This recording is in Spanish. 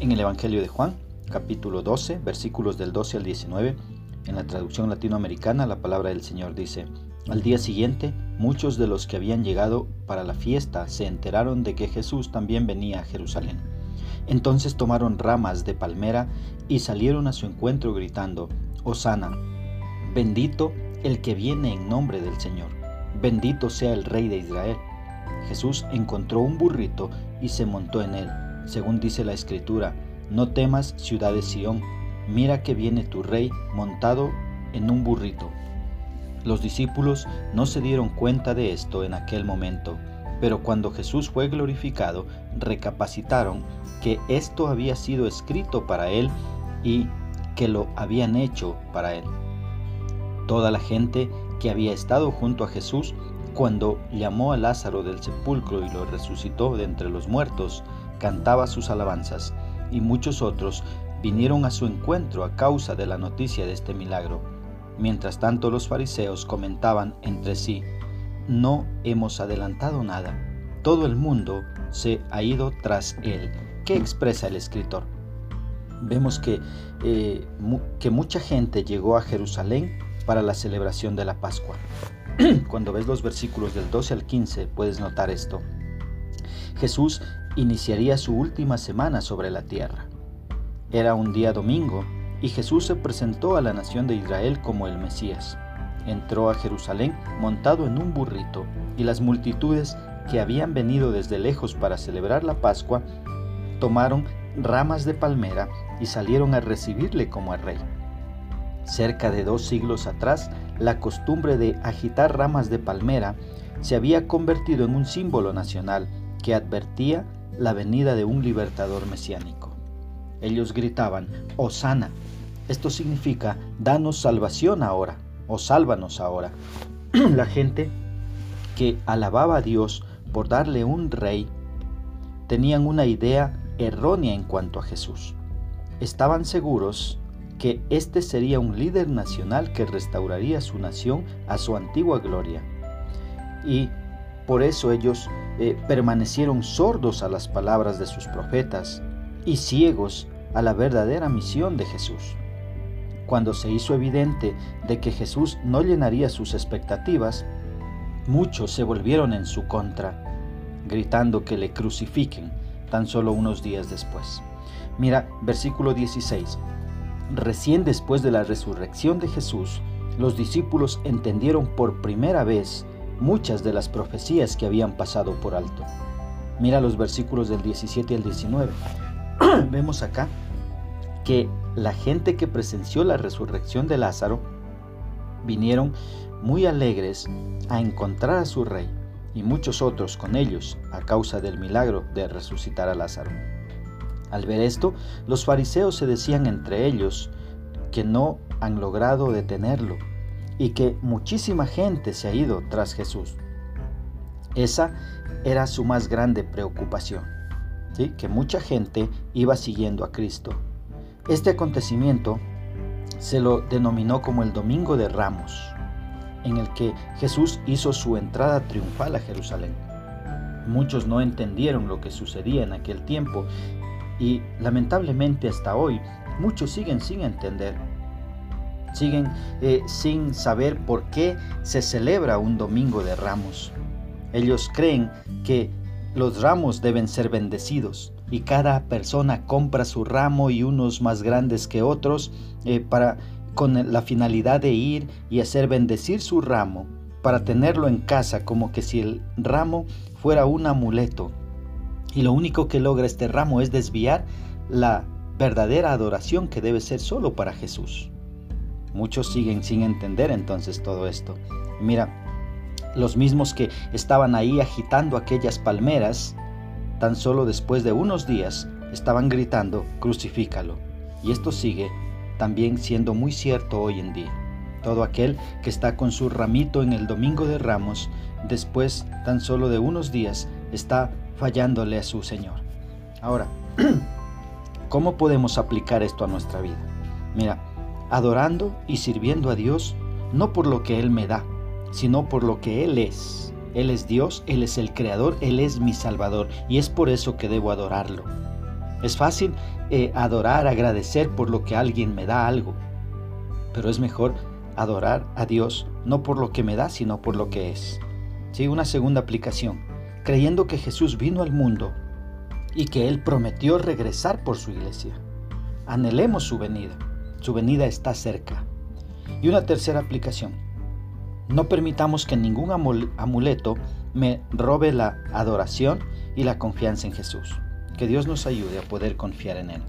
En el Evangelio de Juan, capítulo 12, versículos del 12 al 19, en la traducción latinoamericana la palabra del Señor dice, al día siguiente, muchos de los que habían llegado para la fiesta se enteraron de que Jesús también venía a Jerusalén. Entonces tomaron ramas de palmera y salieron a su encuentro gritando, Osana, bendito el que viene en nombre del Señor, bendito sea el Rey de Israel. Jesús encontró un burrito y se montó en él, según dice la Escritura, no temas ciudad de Sión, mira que viene tu Rey montado en un burrito. Los discípulos no se dieron cuenta de esto en aquel momento, pero cuando Jesús fue glorificado, recapacitaron que esto había sido escrito para él y que lo habían hecho para él. Toda la gente que había estado junto a Jesús cuando llamó a Lázaro del sepulcro y lo resucitó de entre los muertos, cantaba sus alabanzas, y muchos otros vinieron a su encuentro a causa de la noticia de este milagro. Mientras tanto los fariseos comentaban entre sí, no hemos adelantado nada, todo el mundo se ha ido tras él. ¿Qué expresa el escritor? Vemos que, eh, que mucha gente llegó a Jerusalén para la celebración de la Pascua. Cuando ves los versículos del 12 al 15 puedes notar esto. Jesús iniciaría su última semana sobre la tierra. Era un día domingo y Jesús se presentó a la nación de Israel como el Mesías. Entró a Jerusalén montado en un burrito, y las multitudes que habían venido desde lejos para celebrar la Pascua tomaron ramas de palmera y salieron a recibirle como a rey. Cerca de dos siglos atrás, la costumbre de agitar ramas de palmera se había convertido en un símbolo nacional que advertía la venida de un libertador mesiánico. Ellos gritaban, Osana, esto significa, danos salvación ahora, o sálvanos ahora. La gente que alababa a Dios por darle un rey, tenían una idea errónea en cuanto a Jesús. Estaban seguros que este sería un líder nacional que restauraría su nación a su antigua gloria. Y por eso ellos eh, permanecieron sordos a las palabras de sus profetas y ciegos a la verdadera misión de Jesús. Cuando se hizo evidente de que Jesús no llenaría sus expectativas, muchos se volvieron en su contra, gritando que le crucifiquen tan solo unos días después. Mira, versículo 16. Recién después de la resurrección de Jesús, los discípulos entendieron por primera vez muchas de las profecías que habían pasado por alto. Mira los versículos del 17 al 19. Vemos acá que la gente que presenció la resurrección de Lázaro vinieron muy alegres a encontrar a su rey y muchos otros con ellos a causa del milagro de resucitar a Lázaro. Al ver esto, los fariseos se decían entre ellos que no han logrado detenerlo y que muchísima gente se ha ido tras Jesús. Esa era su más grande preocupación, que mucha gente iba siguiendo a Cristo este acontecimiento se lo denominó como el Domingo de Ramos, en el que Jesús hizo su entrada triunfal a Jerusalén. Muchos no entendieron lo que sucedía en aquel tiempo y lamentablemente hasta hoy muchos siguen sin entender. Siguen eh, sin saber por qué se celebra un domingo de ramos. Ellos creen que los ramos deben ser bendecidos y cada persona compra su ramo y unos más grandes que otros eh, para con la finalidad de ir y hacer bendecir su ramo para tenerlo en casa como que si el ramo fuera un amuleto y lo único que logra este ramo es desviar la verdadera adoración que debe ser solo para Jesús. Muchos siguen sin entender entonces todo esto. Mira, los mismos que estaban ahí agitando aquellas palmeras, tan solo después de unos días estaban gritando, crucifícalo. Y esto sigue también siendo muy cierto hoy en día. Todo aquel que está con su ramito en el domingo de ramos, después tan solo de unos días, está fallándole a su Señor. Ahora, ¿cómo podemos aplicar esto a nuestra vida? Mira, adorando y sirviendo a Dios, no por lo que Él me da, sino por lo que Él es. Él es Dios, Él es el Creador, Él es mi Salvador y es por eso que debo adorarlo. Es fácil eh, adorar, agradecer por lo que alguien me da algo, pero es mejor adorar a Dios no por lo que me da, sino por lo que es. Sí, una segunda aplicación, creyendo que Jesús vino al mundo y que Él prometió regresar por su iglesia. Anhelemos su venida. Su venida está cerca. Y una tercera aplicación. No permitamos que ningún amuleto me robe la adoración y la confianza en Jesús. Que Dios nos ayude a poder confiar en Él.